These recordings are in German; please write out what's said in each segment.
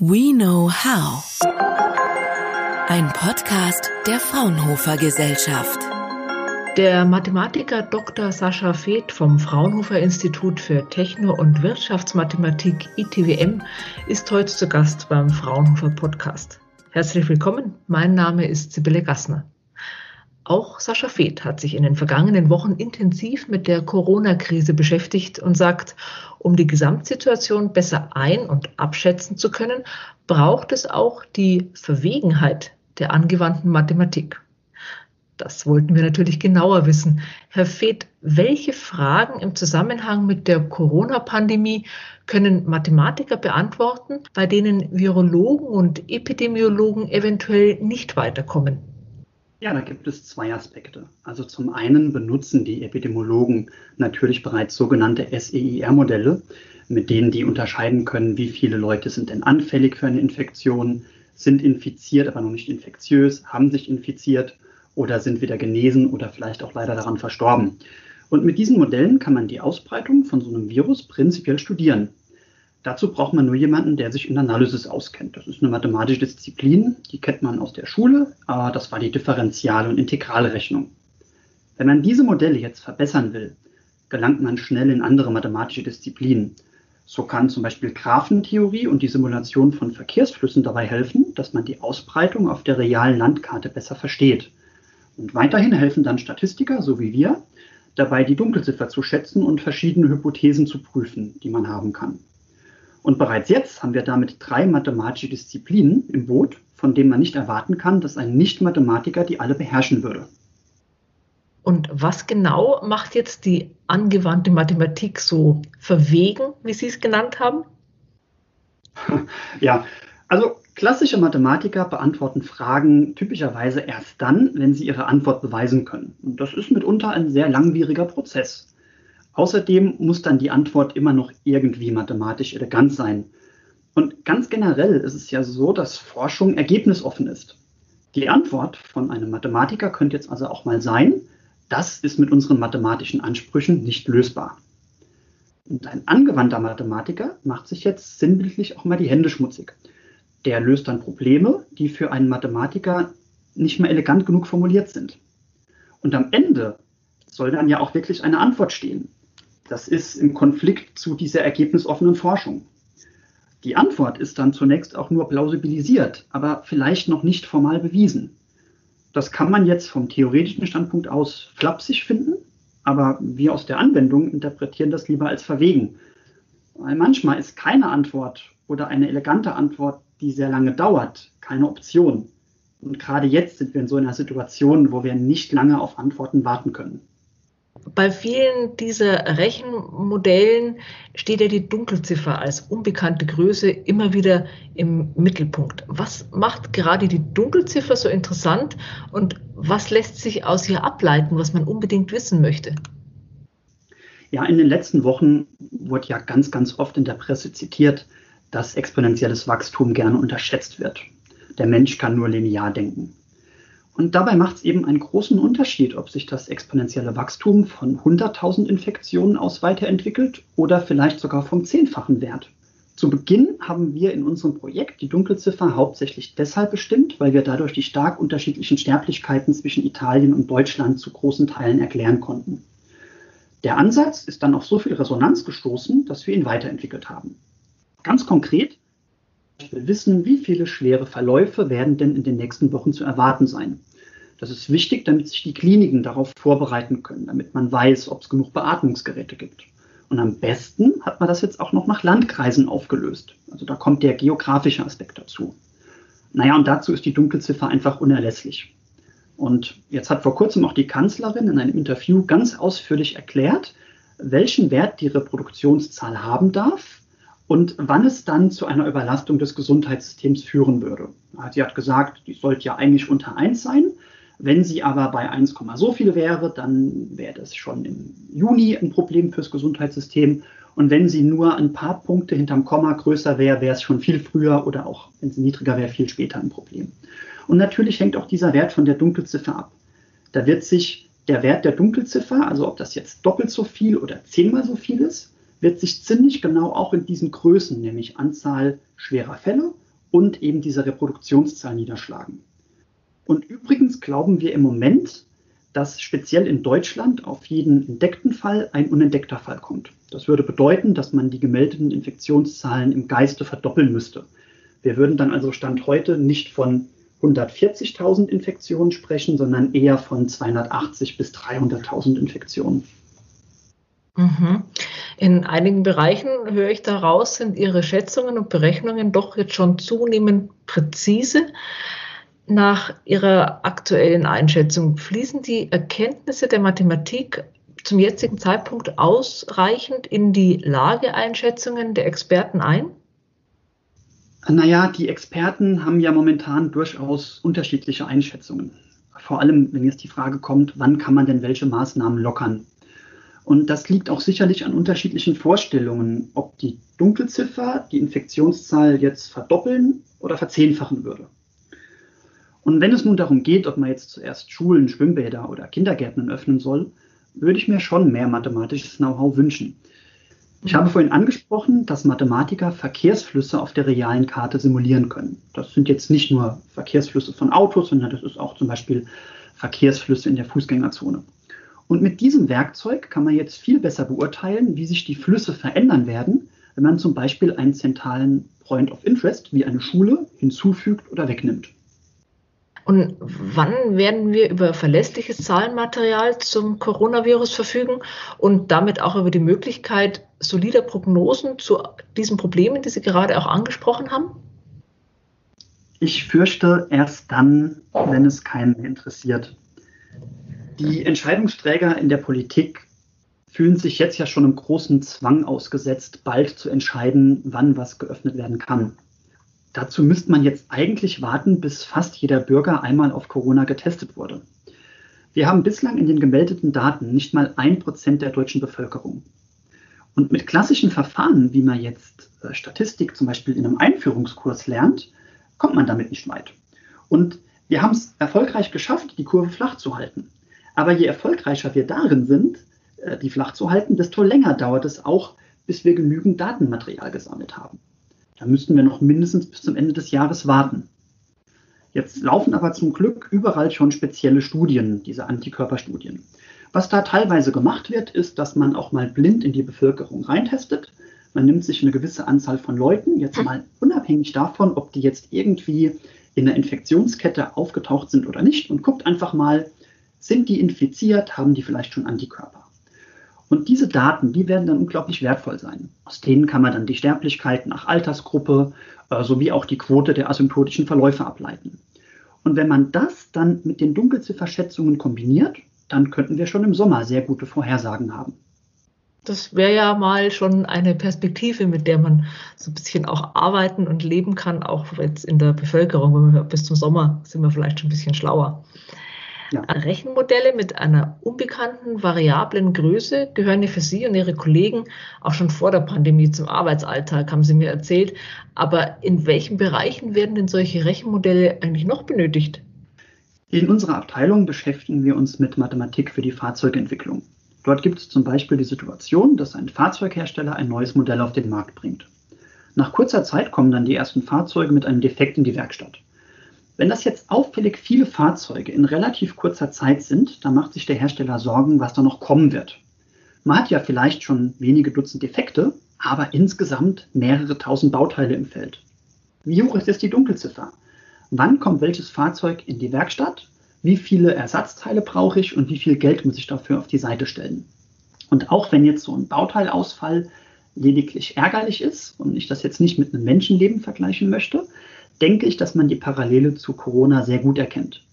We Know How. Ein Podcast der Fraunhofer Gesellschaft. Der Mathematiker Dr. Sascha Feeth vom Fraunhofer Institut für Techno- und Wirtschaftsmathematik ITWM ist heute zu Gast beim Fraunhofer Podcast. Herzlich willkommen, mein Name ist Sibylle Gassner. Auch Sascha Feeth hat sich in den vergangenen Wochen intensiv mit der Corona-Krise beschäftigt und sagt, um die Gesamtsituation besser ein- und abschätzen zu können, braucht es auch die Verwegenheit der angewandten Mathematik. Das wollten wir natürlich genauer wissen. Herr Feeth, welche Fragen im Zusammenhang mit der Corona-Pandemie können Mathematiker beantworten, bei denen Virologen und Epidemiologen eventuell nicht weiterkommen? Ja, da gibt es zwei Aspekte. Also zum einen benutzen die Epidemiologen natürlich bereits sogenannte SEIR-Modelle, mit denen die unterscheiden können, wie viele Leute sind denn anfällig für eine Infektion, sind infiziert, aber noch nicht infektiös, haben sich infiziert oder sind wieder genesen oder vielleicht auch leider daran verstorben. Und mit diesen Modellen kann man die Ausbreitung von so einem Virus prinzipiell studieren. Dazu braucht man nur jemanden, der sich in Analysis auskennt. Das ist eine mathematische Disziplin, die kennt man aus der Schule, aber das war die Differential- und Integralrechnung. Wenn man diese Modelle jetzt verbessern will, gelangt man schnell in andere mathematische Disziplinen. So kann zum Beispiel Graphentheorie und die Simulation von Verkehrsflüssen dabei helfen, dass man die Ausbreitung auf der realen Landkarte besser versteht. Und weiterhin helfen dann Statistiker, so wie wir, dabei die Dunkelziffer zu schätzen und verschiedene Hypothesen zu prüfen, die man haben kann. Und bereits jetzt haben wir damit drei mathematische Disziplinen im Boot, von denen man nicht erwarten kann, dass ein Nicht-Mathematiker die alle beherrschen würde. Und was genau macht jetzt die angewandte Mathematik so verwegen, wie Sie es genannt haben? Ja, also klassische Mathematiker beantworten Fragen typischerweise erst dann, wenn sie ihre Antwort beweisen können. Und das ist mitunter ein sehr langwieriger Prozess. Außerdem muss dann die Antwort immer noch irgendwie mathematisch elegant sein. Und ganz generell ist es ja so, dass Forschung ergebnisoffen ist. Die Antwort von einem Mathematiker könnte jetzt also auch mal sein, das ist mit unseren mathematischen Ansprüchen nicht lösbar. Und ein angewandter Mathematiker macht sich jetzt sinnbildlich auch mal die Hände schmutzig. Der löst dann Probleme, die für einen Mathematiker nicht mehr elegant genug formuliert sind. Und am Ende soll dann ja auch wirklich eine Antwort stehen. Das ist im Konflikt zu dieser ergebnisoffenen Forschung. Die Antwort ist dann zunächst auch nur plausibilisiert, aber vielleicht noch nicht formal bewiesen. Das kann man jetzt vom theoretischen Standpunkt aus flapsig finden, aber wir aus der Anwendung interpretieren das lieber als verwegen. Weil manchmal ist keine Antwort oder eine elegante Antwort, die sehr lange dauert, keine Option. Und gerade jetzt sind wir in so einer Situation, wo wir nicht lange auf Antworten warten können. Bei vielen dieser Rechenmodellen steht ja die Dunkelziffer als unbekannte Größe immer wieder im Mittelpunkt. Was macht gerade die Dunkelziffer so interessant und was lässt sich aus ihr ableiten, was man unbedingt wissen möchte? Ja, in den letzten Wochen wurde ja ganz, ganz oft in der Presse zitiert, dass exponentielles Wachstum gerne unterschätzt wird. Der Mensch kann nur linear denken. Und dabei macht es eben einen großen Unterschied, ob sich das exponentielle Wachstum von 100.000 Infektionen aus weiterentwickelt oder vielleicht sogar vom zehnfachen Wert. Zu Beginn haben wir in unserem Projekt die Dunkelziffer hauptsächlich deshalb bestimmt, weil wir dadurch die stark unterschiedlichen Sterblichkeiten zwischen Italien und Deutschland zu großen Teilen erklären konnten. Der Ansatz ist dann auf so viel Resonanz gestoßen, dass wir ihn weiterentwickelt haben. Ganz konkret wir wissen, wie viele schwere Verläufe werden denn in den nächsten Wochen zu erwarten sein. Das ist wichtig, damit sich die Kliniken darauf vorbereiten können, damit man weiß, ob es genug Beatmungsgeräte gibt. Und am besten hat man das jetzt auch noch nach Landkreisen aufgelöst. Also da kommt der geografische Aspekt dazu. Naja, und dazu ist die Dunkelziffer einfach unerlässlich. Und jetzt hat vor kurzem auch die Kanzlerin in einem Interview ganz ausführlich erklärt, welchen Wert die Reproduktionszahl haben darf und wann es dann zu einer Überlastung des Gesundheitssystems führen würde. Sie hat gesagt, die sollte ja eigentlich unter 1 sein. Wenn sie aber bei 1, so viel wäre, dann wäre das schon im Juni ein Problem fürs Gesundheitssystem. Und wenn sie nur ein paar Punkte hinterm Komma größer wäre, wäre es schon viel früher oder auch, wenn sie niedriger wäre, viel später ein Problem. Und natürlich hängt auch dieser Wert von der Dunkelziffer ab. Da wird sich der Wert der Dunkelziffer, also ob das jetzt doppelt so viel oder zehnmal so viel ist, wird sich ziemlich genau auch in diesen Größen, nämlich Anzahl schwerer Fälle und eben diese Reproduktionszahl niederschlagen. Und übrigens glauben wir im Moment, dass speziell in Deutschland auf jeden entdeckten Fall ein unentdeckter Fall kommt. Das würde bedeuten, dass man die gemeldeten Infektionszahlen im Geiste verdoppeln müsste. Wir würden dann also Stand heute nicht von 140.000 Infektionen sprechen, sondern eher von 280 bis 300.000 Infektionen. Mhm. In einigen Bereichen höre ich daraus, sind Ihre Schätzungen und Berechnungen doch jetzt schon zunehmend präzise. Nach Ihrer aktuellen Einschätzung fließen die Erkenntnisse der Mathematik zum jetzigen Zeitpunkt ausreichend in die Lageeinschätzungen der Experten ein? Naja, die Experten haben ja momentan durchaus unterschiedliche Einschätzungen. Vor allem, wenn jetzt die Frage kommt, wann kann man denn welche Maßnahmen lockern? Und das liegt auch sicherlich an unterschiedlichen Vorstellungen, ob die Dunkelziffer die Infektionszahl jetzt verdoppeln oder verzehnfachen würde. Und wenn es nun darum geht, ob man jetzt zuerst Schulen, Schwimmbäder oder Kindergärten öffnen soll, würde ich mir schon mehr mathematisches Know-how wünschen. Ich habe vorhin angesprochen, dass Mathematiker Verkehrsflüsse auf der realen Karte simulieren können. Das sind jetzt nicht nur Verkehrsflüsse von Autos, sondern das ist auch zum Beispiel Verkehrsflüsse in der Fußgängerzone. Und mit diesem Werkzeug kann man jetzt viel besser beurteilen, wie sich die Flüsse verändern werden, wenn man zum Beispiel einen zentralen Point of Interest wie eine Schule hinzufügt oder wegnimmt. Und wann werden wir über verlässliches Zahlenmaterial zum Coronavirus verfügen und damit auch über die Möglichkeit solider Prognosen zu diesen Problemen, die Sie gerade auch angesprochen haben? Ich fürchte erst dann, wenn es keinen interessiert. Die Entscheidungsträger in der Politik fühlen sich jetzt ja schon im großen Zwang ausgesetzt, bald zu entscheiden, wann was geöffnet werden kann. Dazu müsste man jetzt eigentlich warten, bis fast jeder Bürger einmal auf Corona getestet wurde. Wir haben bislang in den gemeldeten Daten nicht mal ein Prozent der deutschen Bevölkerung. Und mit klassischen Verfahren, wie man jetzt äh, Statistik zum Beispiel in einem Einführungskurs lernt, kommt man damit nicht weit. Und wir haben es erfolgreich geschafft, die Kurve flach zu halten. Aber je erfolgreicher wir darin sind, äh, die flach zu halten, desto länger dauert es auch, bis wir genügend Datenmaterial gesammelt haben. Da müssten wir noch mindestens bis zum Ende des Jahres warten. Jetzt laufen aber zum Glück überall schon spezielle Studien, diese Antikörperstudien. Was da teilweise gemacht wird, ist, dass man auch mal blind in die Bevölkerung reintestet. Man nimmt sich eine gewisse Anzahl von Leuten, jetzt mal unabhängig davon, ob die jetzt irgendwie in der Infektionskette aufgetaucht sind oder nicht, und guckt einfach mal, sind die infiziert, haben die vielleicht schon Antikörper. Und diese Daten, die werden dann unglaublich wertvoll sein. Aus denen kann man dann die Sterblichkeit nach Altersgruppe äh, sowie auch die Quote der asymptotischen Verläufe ableiten. Und wenn man das dann mit den Dunkelzifferschätzungen kombiniert, dann könnten wir schon im Sommer sehr gute Vorhersagen haben. Das wäre ja mal schon eine Perspektive, mit der man so ein bisschen auch arbeiten und leben kann, auch jetzt in der Bevölkerung. Bis zum Sommer sind wir vielleicht schon ein bisschen schlauer. Ja. Rechenmodelle mit einer unbekannten variablen Größe gehören ja für Sie und Ihre Kollegen auch schon vor der Pandemie zum Arbeitsalltag, haben Sie mir erzählt. Aber in welchen Bereichen werden denn solche Rechenmodelle eigentlich noch benötigt? In unserer Abteilung beschäftigen wir uns mit Mathematik für die Fahrzeugentwicklung. Dort gibt es zum Beispiel die Situation, dass ein Fahrzeughersteller ein neues Modell auf den Markt bringt. Nach kurzer Zeit kommen dann die ersten Fahrzeuge mit einem Defekt in die Werkstatt. Wenn das jetzt auffällig viele Fahrzeuge in relativ kurzer Zeit sind, dann macht sich der Hersteller Sorgen, was da noch kommen wird. Man hat ja vielleicht schon wenige Dutzend Defekte, aber insgesamt mehrere tausend Bauteile im Feld. Wie hoch ist jetzt die Dunkelziffer? Wann kommt welches Fahrzeug in die Werkstatt? Wie viele Ersatzteile brauche ich und wie viel Geld muss ich dafür auf die Seite stellen? Und auch wenn jetzt so ein Bauteilausfall lediglich ärgerlich ist und ich das jetzt nicht mit einem Menschenleben vergleichen möchte, denke ich, dass man die Parallele zu Corona sehr gut erkennt.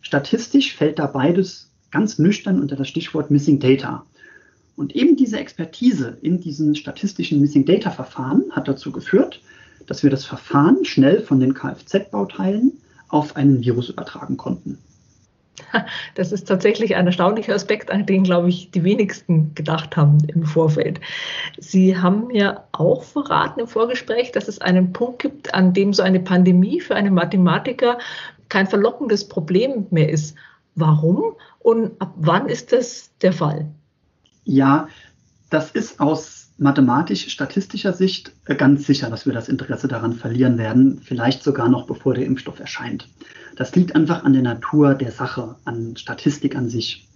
Statistisch fällt da beides ganz nüchtern unter das Stichwort Missing Data. Und eben diese Expertise in diesen statistischen Missing Data Verfahren hat dazu geführt, dass wir das Verfahren schnell von den Kfz-Bauteilen auf einen Virus übertragen konnten. Das ist tatsächlich ein erstaunlicher Aspekt, an den, glaube ich, die wenigsten gedacht haben im Vorfeld. Sie haben mir auch verraten im Vorgespräch, dass es einen Punkt gibt, an dem so eine Pandemie für einen Mathematiker kein verlockendes Problem mehr ist. Warum und ab wann ist das der Fall? Ja, das ist aus mathematisch-statistischer Sicht äh, ganz sicher, dass wir das Interesse daran verlieren werden, vielleicht sogar noch bevor der Impfstoff erscheint. Das liegt einfach an der Natur der Sache, an Statistik an sich.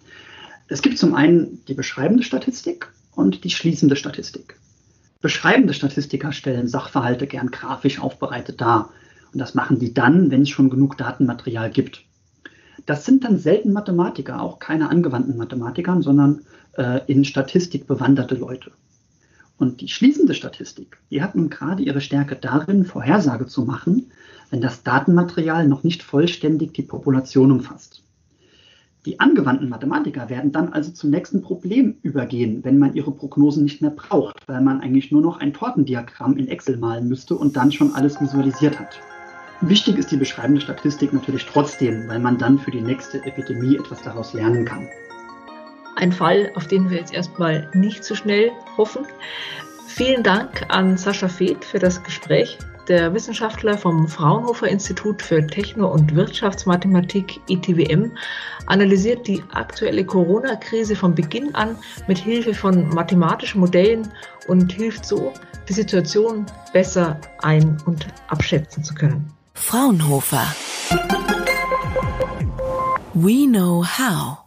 Es gibt zum einen die beschreibende Statistik und die schließende Statistik. Beschreibende Statistiker stellen Sachverhalte gern grafisch aufbereitet dar. Und das machen die dann, wenn es schon genug Datenmaterial gibt. Das sind dann selten Mathematiker, auch keine angewandten Mathematiker, sondern äh, in Statistik bewanderte Leute. Und die schließende Statistik, die hat nun gerade ihre Stärke darin, Vorhersage zu machen, wenn das Datenmaterial noch nicht vollständig die Population umfasst. Die angewandten Mathematiker werden dann also zum nächsten Problem übergehen, wenn man ihre Prognosen nicht mehr braucht, weil man eigentlich nur noch ein Tortendiagramm in Excel malen müsste und dann schon alles visualisiert hat. Wichtig ist die beschreibende Statistik natürlich trotzdem, weil man dann für die nächste Epidemie etwas daraus lernen kann. Ein Fall, auf den wir jetzt erstmal nicht so schnell hoffen. Vielen Dank an Sascha Feeth für das Gespräch. Der Wissenschaftler vom Fraunhofer Institut für Techno- und Wirtschaftsmathematik ITWM analysiert die aktuelle Corona-Krise von Beginn an mit Hilfe von mathematischen Modellen und hilft so, die Situation besser ein- und abschätzen zu können. Fraunhofer. We know how.